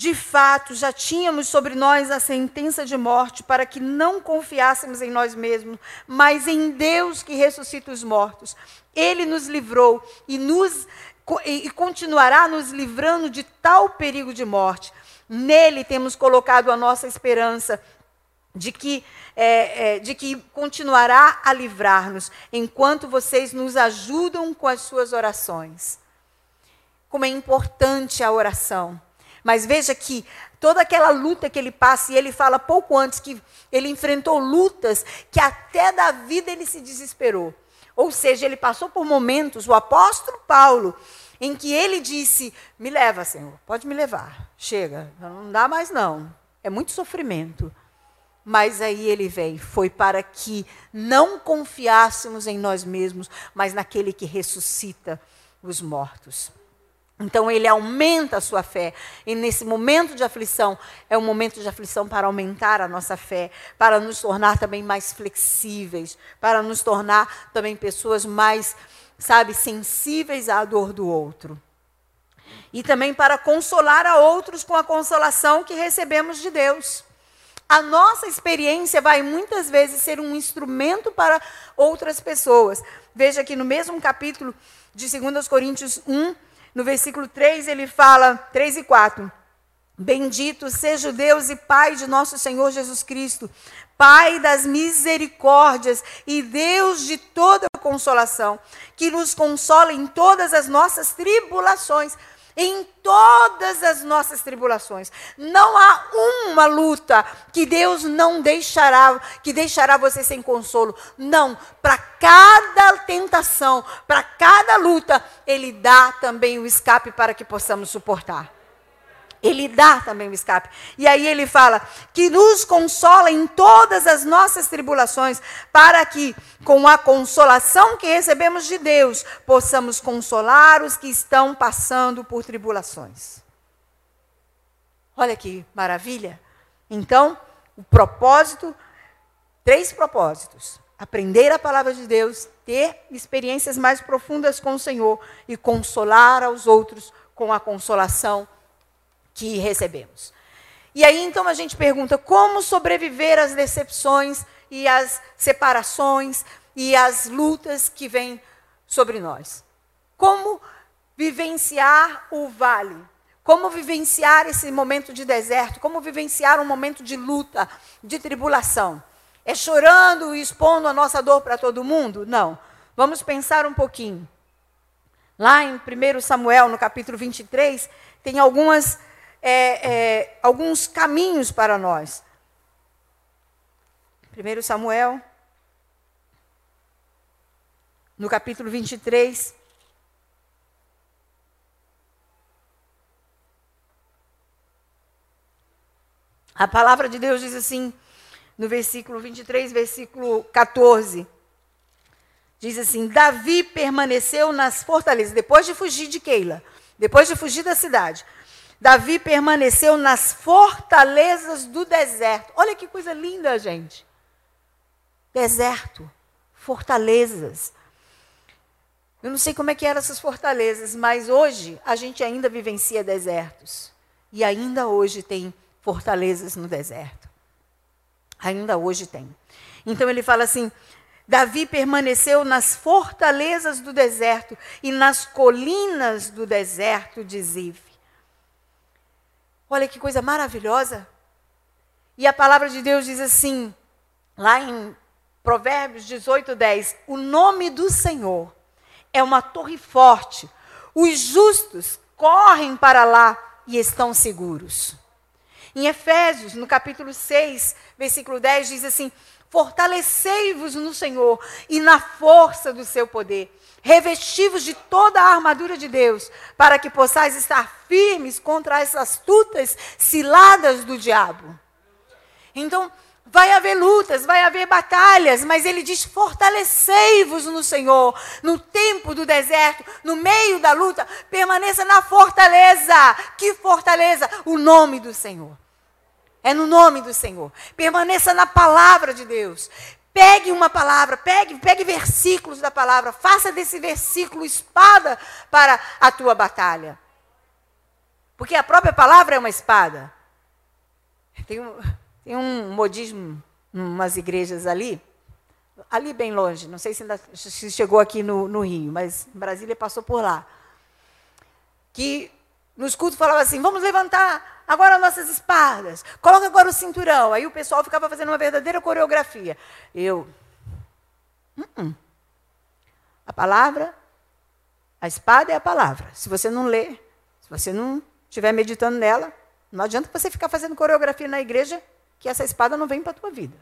de fato, já tínhamos sobre nós a sentença de morte para que não confiássemos em nós mesmos, mas em Deus que ressuscita os mortos. Ele nos livrou e, nos, e continuará nos livrando de tal perigo de morte. Nele temos colocado a nossa esperança de que, é, é, de que continuará a livrar-nos, enquanto vocês nos ajudam com as suas orações. Como é importante a oração. Mas veja que toda aquela luta que ele passa, e ele fala pouco antes que ele enfrentou lutas que até da vida ele se desesperou. Ou seja, ele passou por momentos, o apóstolo Paulo, em que ele disse: Me leva, Senhor, pode me levar, chega, não dá mais não, é muito sofrimento. Mas aí ele vem, foi para que não confiássemos em nós mesmos, mas naquele que ressuscita os mortos. Então ele aumenta a sua fé. E nesse momento de aflição, é um momento de aflição para aumentar a nossa fé, para nos tornar também mais flexíveis, para nos tornar também pessoas mais, sabe, sensíveis à dor do outro. E também para consolar a outros com a consolação que recebemos de Deus. A nossa experiência vai muitas vezes ser um instrumento para outras pessoas. Veja que no mesmo capítulo de 2 Coríntios 1, no versículo 3, ele fala, 3 e 4. Bendito seja o Deus e Pai de nosso Senhor Jesus Cristo, Pai das misericórdias e Deus de toda consolação, que nos consola em todas as nossas tribulações em todas as nossas tribulações. Não há uma luta que Deus não deixará, que deixará você sem consolo. Não, para cada tentação, para cada luta, ele dá também o escape para que possamos suportar. Ele dá também o escape. E aí ele fala que nos consola em todas as nossas tribulações, para que, com a consolação que recebemos de Deus, possamos consolar os que estão passando por tribulações. Olha que maravilha. Então, o propósito, três propósitos: aprender a palavra de Deus, ter experiências mais profundas com o Senhor e consolar aos outros com a consolação que recebemos. E aí então a gente pergunta como sobreviver às decepções e às separações e às lutas que vêm sobre nós. Como vivenciar o vale? Como vivenciar esse momento de deserto? Como vivenciar um momento de luta, de tribulação? É chorando e expondo a nossa dor para todo mundo? Não. vamos pensar um pouquinho. Lá em 1 Samuel, no capítulo 23, tem algumas, é, é, alguns caminhos para nós. 1 Samuel, no capítulo 23. A palavra de Deus diz assim, no versículo 23, versículo 14. Diz assim: Davi permaneceu nas fortalezas, depois de fugir de Keila, depois de fugir da cidade. Davi permaneceu nas fortalezas do deserto. Olha que coisa linda, gente. Deserto, fortalezas. Eu não sei como é que eram essas fortalezas, mas hoje a gente ainda vivencia desertos. E ainda hoje tem fortalezas no deserto. Ainda hoje tem. Então ele fala assim: Davi permaneceu nas fortalezas do deserto e nas colinas do deserto de Zif. Olha que coisa maravilhosa. E a palavra de Deus diz assim, lá em Provérbios 18, 10: O nome do Senhor é uma torre forte, os justos correm para lá e estão seguros. Em Efésios, no capítulo 6, versículo 10, diz assim: Fortalecei-vos no Senhor e na força do seu poder. Revestivos de toda a armadura de Deus, para que possais estar firmes contra as astutas ciladas do diabo. Então, vai haver lutas, vai haver batalhas, mas ele diz: fortalecei-vos no Senhor, no tempo do deserto, no meio da luta, permaneça na fortaleza. Que fortaleza? O nome do Senhor. É no nome do Senhor. Permaneça na palavra de Deus. Pegue uma palavra, pegue, pegue versículos da palavra, faça desse versículo espada para a tua batalha. Porque a própria palavra é uma espada. Tem um, tem um modismo umas igrejas ali, ali bem longe, não sei se, ainda, se chegou aqui no, no Rio, mas Brasília passou por lá. Que nos cultos falava assim: vamos levantar agora nossas espadas, coloca agora o cinturão. Aí o pessoal ficava fazendo uma verdadeira coreografia. Eu. Uh -uh. A palavra, a espada é a palavra. Se você não lê, se você não estiver meditando nela, não adianta você ficar fazendo coreografia na igreja que essa espada não vem para a tua vida.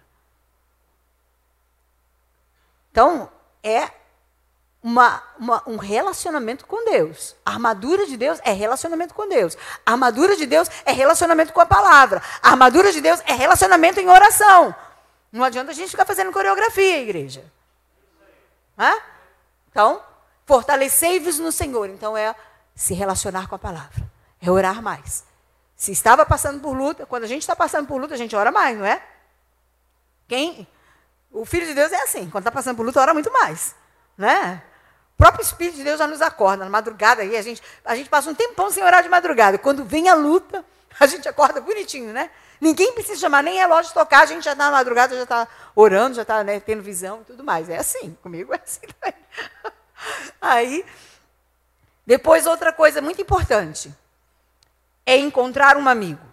Então, é uma, uma, um relacionamento com Deus. A armadura de Deus é relacionamento com Deus. A armadura de Deus é relacionamento com a palavra. A armadura de Deus é relacionamento em oração. Não adianta a gente ficar fazendo coreografia, igreja. Hã? Então, fortalecei-vos no Senhor. Então, é se relacionar com a palavra. É orar mais. Se estava passando por luta, quando a gente está passando por luta, a gente ora mais, não é? Quem? O Filho de Deus é assim. Quando está passando por luta, ora muito mais. Né? O próprio Espírito de Deus já nos acorda. Na madrugada aí, a gente, a gente passa um tempão sem orar de madrugada. Quando vem a luta, a gente acorda bonitinho, né? Ninguém precisa chamar nem relógio tocar, a gente já está na madrugada, já está orando, já está né, tendo visão e tudo mais. É assim, comigo é assim também. Aí, depois outra coisa muito importante é encontrar um amigo.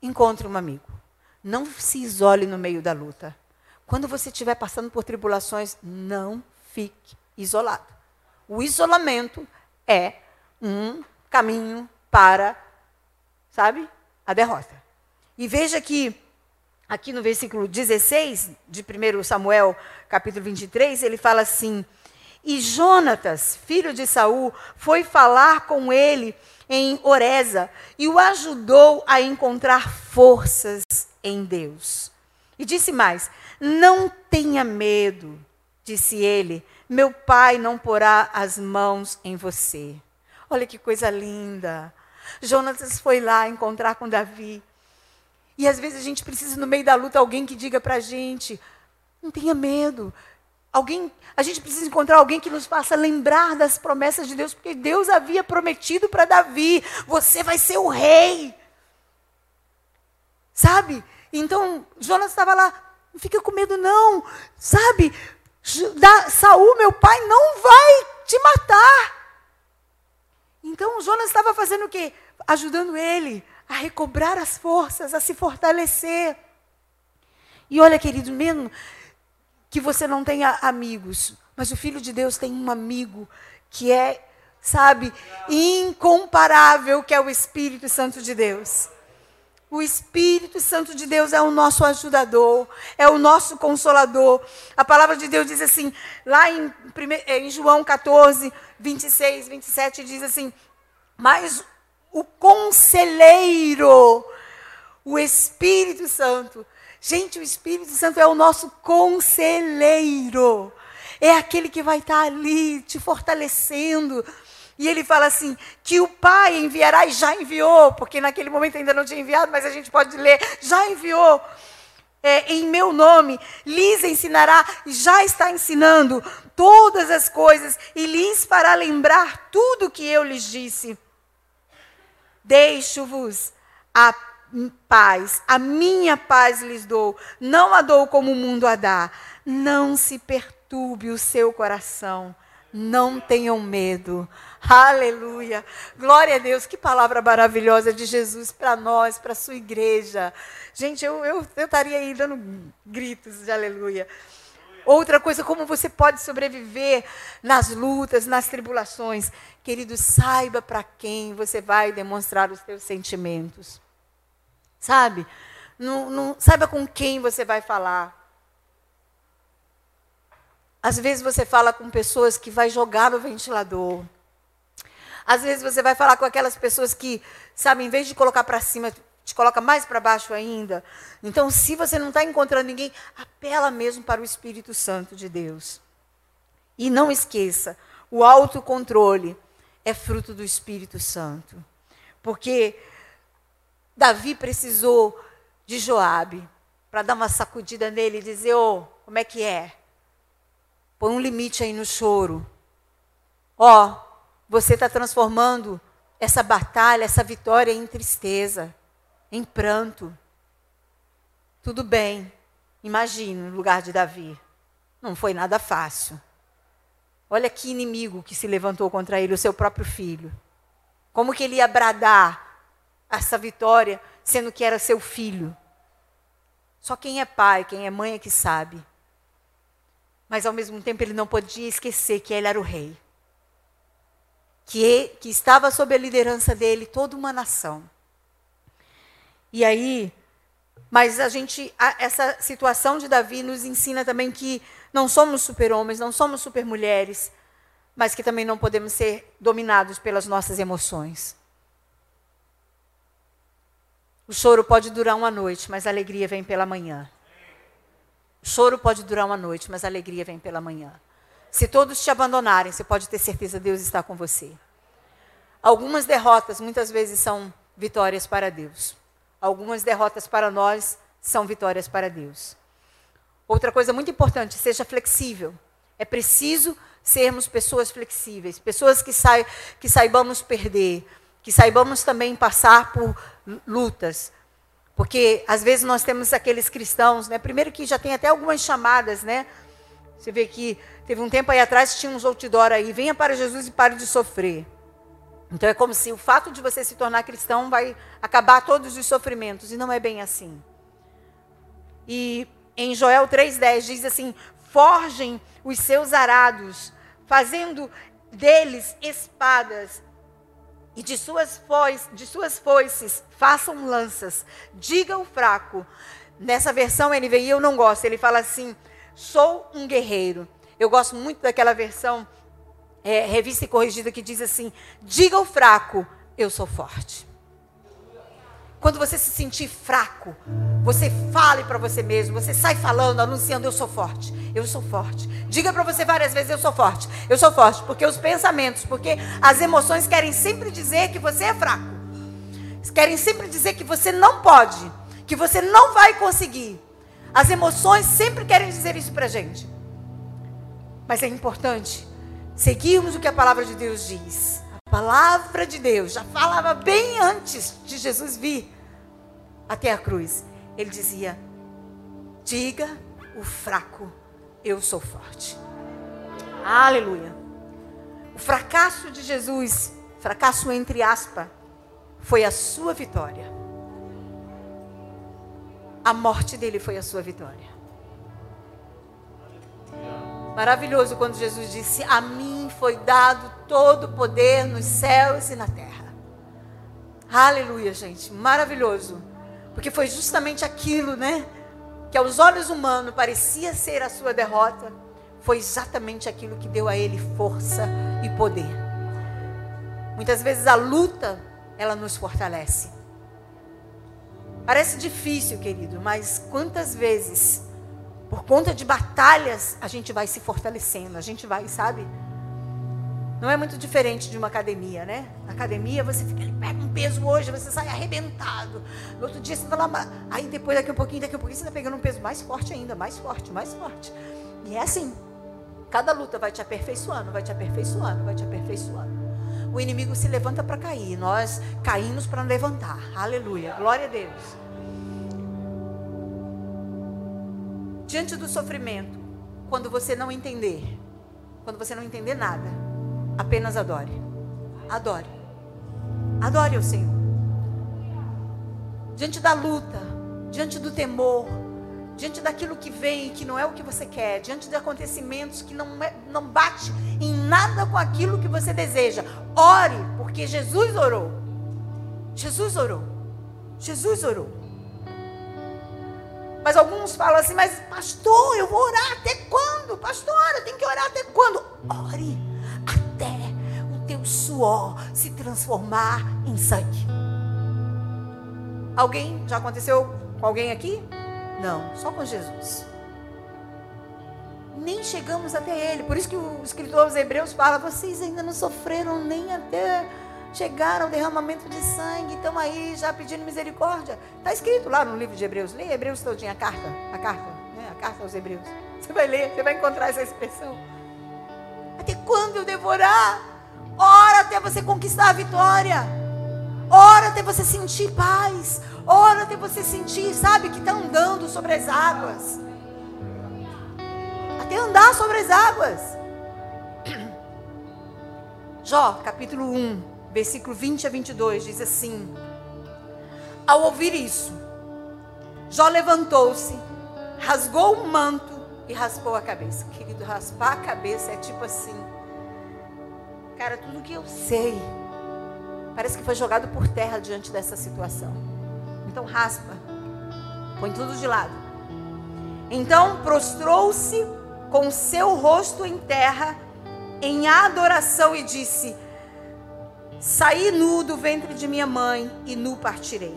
Encontre um amigo. Não se isole no meio da luta. Quando você estiver passando por tribulações, não fique isolado. O isolamento é um caminho para, sabe, a derrota. E veja que aqui no versículo 16 de 1 Samuel, capítulo 23, ele fala assim: "E Jonatas, filho de Saul, foi falar com ele em Oreza e o ajudou a encontrar forças em Deus." E disse mais: "Não tenha medo disse ele, meu pai não porá as mãos em você. Olha que coisa linda. Jonatas foi lá encontrar com Davi. E às vezes a gente precisa, no meio da luta, alguém que diga para a gente: não tenha medo. Alguém, a gente precisa encontrar alguém que nos faça lembrar das promessas de Deus, porque Deus havia prometido para Davi: você vai ser o rei. Sabe? Então, Jonas estava lá, não fica com medo, não. Sabe? Saul, meu pai, não vai te matar. Então Jonas estava fazendo o quê? Ajudando ele a recobrar as forças, a se fortalecer. E olha, querido, mesmo que você não tenha amigos, Mas o Filho de Deus tem um amigo que é, sabe, incomparável, que é o Espírito Santo de Deus. O Espírito Santo de Deus é o nosso ajudador, é o nosso consolador. A palavra de Deus diz assim, lá em, em João 14, 26, 27, diz assim: Mas o conselheiro, o Espírito Santo. Gente, o Espírito Santo é o nosso conselheiro. É aquele que vai estar ali te fortalecendo. E ele fala assim: que o Pai enviará e já enviou, porque naquele momento ainda não tinha enviado, mas a gente pode ler, já enviou. É, em meu nome, lhes ensinará, já está ensinando todas as coisas, e lhes fará lembrar tudo o que eu lhes disse. Deixo-vos a paz, a minha paz lhes dou, não a dou como o mundo a dá. Não se perturbe o seu coração, não tenham medo. Aleluia. Glória a Deus. Que palavra maravilhosa de Jesus para nós, para a sua igreja. Gente, eu, eu, eu estaria aí dando gritos de aleluia. Outra coisa, como você pode sobreviver nas lutas, nas tribulações. Querido, saiba para quem você vai demonstrar os seus sentimentos. Sabe? Não, não, saiba com quem você vai falar. Às vezes você fala com pessoas que vai jogar no ventilador. Às vezes você vai falar com aquelas pessoas que, sabe, em vez de colocar para cima, te coloca mais para baixo ainda. Então, se você não está encontrando ninguém, apela mesmo para o Espírito Santo de Deus. E não esqueça, o autocontrole é fruto do Espírito Santo. Porque Davi precisou de Joabe para dar uma sacudida nele e dizer: "Ô, oh, como é que é? Põe um limite aí no choro. Ó, oh, você está transformando essa batalha, essa vitória em tristeza, em pranto. Tudo bem. Imagine no lugar de Davi. Não foi nada fácil. Olha que inimigo que se levantou contra ele, o seu próprio filho. Como que ele ia bradar essa vitória, sendo que era seu filho. Só quem é pai, quem é mãe é que sabe. Mas ao mesmo tempo ele não podia esquecer que ele era o rei. Que, que estava sob a liderança dele toda uma nação. E aí, mas a gente, essa situação de Davi nos ensina também que não somos super-homens, não somos super-mulheres, mas que também não podemos ser dominados pelas nossas emoções. O choro pode durar uma noite, mas a alegria vem pela manhã. O choro pode durar uma noite, mas a alegria vem pela manhã. Se todos te abandonarem, você pode ter certeza que Deus está com você. Algumas derrotas muitas vezes são vitórias para Deus. Algumas derrotas para nós são vitórias para Deus. Outra coisa muito importante, seja flexível. É preciso sermos pessoas flexíveis, pessoas que, sai, que saibamos perder, que saibamos também passar por lutas. Porque às vezes nós temos aqueles cristãos, né? Primeiro que já tem até algumas chamadas, né? Você vê que teve um tempo aí atrás tinha uns outdoor aí, venha para Jesus e pare de sofrer. Então é como se o fato de você se tornar cristão vai acabar todos os sofrimentos, e não é bem assim. E em Joel 3,10 diz assim: forjem os seus arados, fazendo deles espadas e de suas, foices, de suas foices façam lanças. Diga o fraco. Nessa versão NVI eu não gosto. Ele fala assim: sou um guerreiro. Eu gosto muito daquela versão é, revista e corrigida que diz assim: diga o fraco, eu sou forte. Quando você se sentir fraco, você fale para você mesmo, você sai falando, anunciando: Eu sou forte, eu sou forte. Diga para você várias vezes: Eu sou forte, eu sou forte. Porque os pensamentos, porque as emoções querem sempre dizer que você é fraco, querem sempre dizer que você não pode, que você não vai conseguir. As emoções sempre querem dizer isso para gente. Mas é importante seguirmos o que a palavra de Deus diz. A palavra de Deus já falava bem antes de Jesus vir até a cruz. Ele dizia: Diga o fraco, eu sou forte. Aleluia. O fracasso de Jesus, fracasso entre aspas, foi a sua vitória. A morte dele foi a sua vitória. Maravilhoso quando Jesus disse: A mim foi dado todo o poder nos céus e na terra. Aleluia, gente. Maravilhoso. Porque foi justamente aquilo, né? Que aos olhos humanos parecia ser a sua derrota. Foi exatamente aquilo que deu a ele força e poder. Muitas vezes a luta, ela nos fortalece. Parece difícil, querido, mas quantas vezes, por conta de batalhas, a gente vai se fortalecendo, a gente vai, sabe? Não é muito diferente de uma academia, né? Na academia você fica, ele pega um peso hoje, você sai arrebentado. No outro dia você está lá, aí depois daqui um pouquinho, daqui um pouquinho você está pegando um peso mais forte ainda, mais forte, mais forte. E é assim. Cada luta vai te aperfeiçoando, vai te aperfeiçoando, vai te aperfeiçoando. O inimigo se levanta para cair, nós caímos para levantar. Aleluia. Glória a Deus. Diante do sofrimento, quando você não entender, quando você não entender nada, Apenas adore. Adore. Adore o Senhor. Diante da luta, diante do temor, diante daquilo que vem e que não é o que você quer, diante de acontecimentos que não, é, não bate em nada com aquilo que você deseja, ore, porque Jesus orou. Jesus orou. Jesus orou. Mas alguns falam assim, mas pastor, eu vou orar até quando? Pastora, tem que orar até quando? Ore teu suor se transformar em sangue. Alguém? Já aconteceu com alguém aqui? Não, só com Jesus. Nem chegamos até Ele. Por isso que o escritor dos Hebreus fala: vocês ainda não sofreram nem até chegar ao derramamento de sangue, estão aí já pedindo misericórdia. Está escrito lá no livro de Hebreus. Leia Hebreus todinha, a carta, a carta, né? a carta aos Hebreus. Você vai ler, você vai encontrar essa expressão. Até quando eu devorar? Ora até você conquistar a vitória. Ora até você sentir paz. Ora até você sentir, sabe, que está andando sobre as águas. Até andar sobre as águas. Jó, capítulo 1, versículo 20 a 22, diz assim: Ao ouvir isso, Jó levantou-se, rasgou o manto e raspou a cabeça. Querido, raspar a cabeça é tipo assim Cara, tudo que eu sei parece que foi jogado por terra diante dessa situação. Então raspa, põe tudo de lado. Então prostrou-se com seu rosto em terra em adoração e disse: Saí nu do ventre de minha mãe e nu partirei.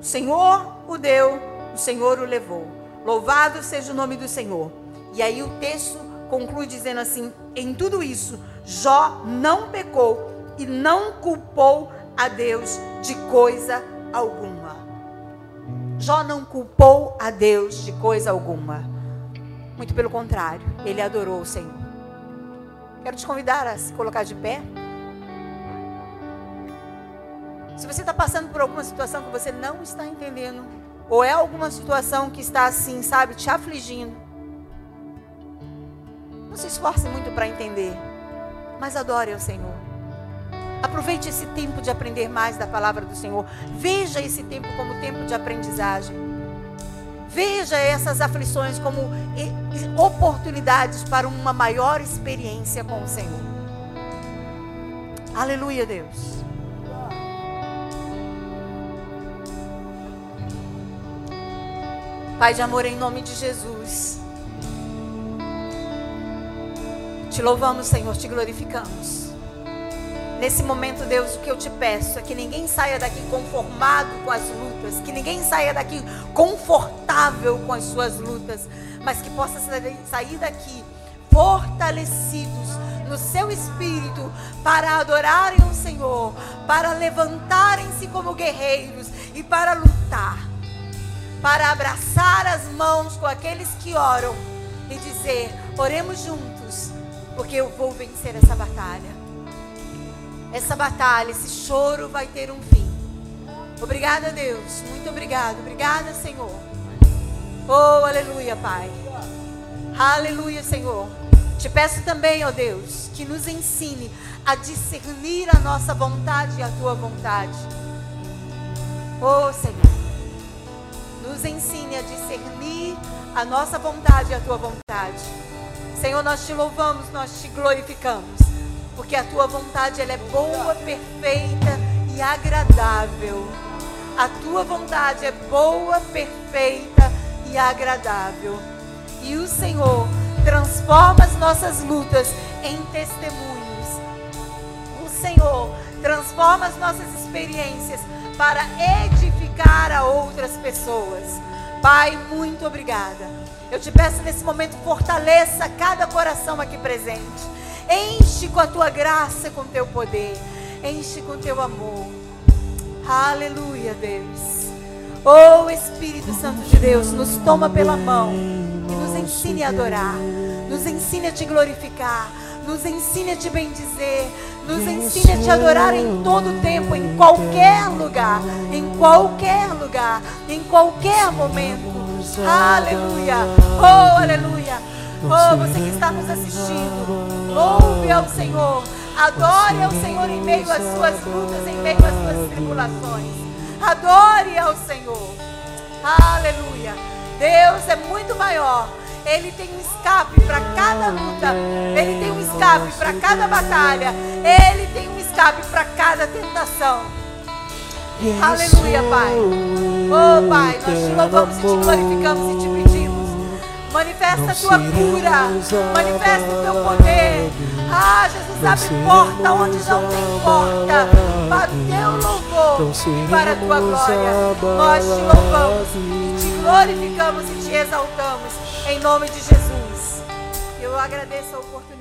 O Senhor o deu, o Senhor o levou. Louvado seja o nome do Senhor. E aí o texto conclui dizendo assim: Em tudo isso, Jó não pecou e não culpou a Deus de coisa alguma. Jó não culpou a Deus de coisa alguma. Muito pelo contrário, ele adorou o Senhor. Quero te convidar a se colocar de pé. Se você está passando por alguma situação que você não está entendendo, ou é alguma situação que está assim, sabe, te afligindo, não se esforce muito para entender mas adore ao Senhor. Aproveite esse tempo de aprender mais da palavra do Senhor. Veja esse tempo como tempo de aprendizagem. Veja essas aflições como oportunidades para uma maior experiência com o Senhor. Aleluia, Deus. Pai de amor, em nome de Jesus. Te louvamos, Senhor, te glorificamos. Nesse momento, Deus, o que eu te peço é que ninguém saia daqui conformado com as lutas, que ninguém saia daqui confortável com as suas lutas, mas que possa sair daqui fortalecidos no seu espírito para adorarem o Senhor, para levantarem-se como guerreiros e para lutar, para abraçar as mãos com aqueles que oram e dizer: oremos juntos porque eu vou vencer essa batalha. Essa batalha, esse choro vai ter um fim. Obrigada, Deus. Muito obrigado. Obrigada, Senhor. Oh, aleluia, Pai. Aleluia, Senhor. Te peço também, ó oh Deus, que nos ensine a discernir a nossa vontade e a tua vontade. Oh, Senhor. Nos ensine a discernir a nossa vontade e a tua vontade Senhor, nós te louvamos, nós te glorificamos, porque a tua vontade ela é boa, perfeita e agradável. A tua vontade é boa, perfeita e agradável. E o Senhor transforma as nossas lutas em testemunhos. O Senhor transforma as nossas experiências para edificar a outras pessoas. Pai, muito obrigada. Eu te peço nesse momento, fortaleça cada coração aqui presente. Enche com a tua graça, com o teu poder. Enche com o teu amor. Aleluia, Deus. Oh Espírito Santo de Deus, nos toma pela mão e nos ensine a adorar. Nos ensine a te glorificar. Nos ensine a te bendizer. Nos ensine a te adorar em todo tempo, em qualquer lugar. Em qualquer lugar. Em qualquer momento. Aleluia. Oh, aleluia. Oh, você que está nos assistindo. Louve ao Senhor. Adore ao Senhor em meio às suas lutas, em meio às suas tribulações. Adore ao Senhor. Aleluia. Deus é muito maior. Ele tem um escape para cada luta. Ele tem um escape para cada batalha. Ele tem um escape para cada tentação. Aleluia, Pai. Oh, Pai, nós te louvamos e te glorificamos e te pedimos. Manifesta a tua cura. Manifesta o teu poder. Ah, Jesus, abre porta onde não tem porta. Para o teu louvor e para a tua glória. Nós te louvamos e te glorificamos e te exaltamos. Em nome de Jesus. Eu agradeço a oportunidade.